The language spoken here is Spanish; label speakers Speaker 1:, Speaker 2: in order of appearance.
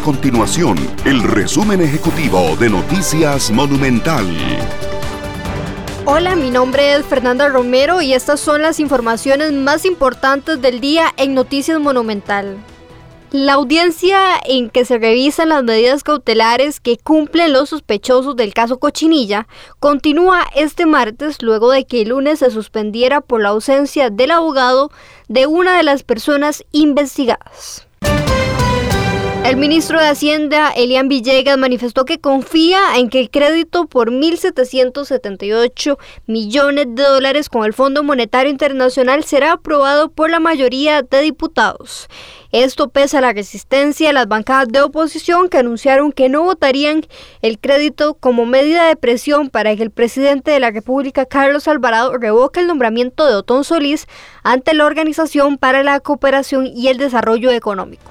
Speaker 1: continuación el resumen ejecutivo de Noticias Monumental.
Speaker 2: Hola, mi nombre es Fernanda Romero y estas son las informaciones más importantes del día en Noticias Monumental. La audiencia en que se revisan las medidas cautelares que cumplen los sospechosos del caso Cochinilla continúa este martes luego de que el lunes se suspendiera por la ausencia del abogado de una de las personas investigadas. El ministro de Hacienda, Elian Villegas, manifestó que confía en que el crédito por 1.778 millones de dólares con el Fondo Monetario Internacional será aprobado por la mayoría de diputados. Esto pese a la resistencia de las bancadas de oposición que anunciaron que no votarían el crédito como medida de presión para que el presidente de la República, Carlos Alvarado, revoque el nombramiento de Otón Solís ante la Organización para la Cooperación y el Desarrollo Económico.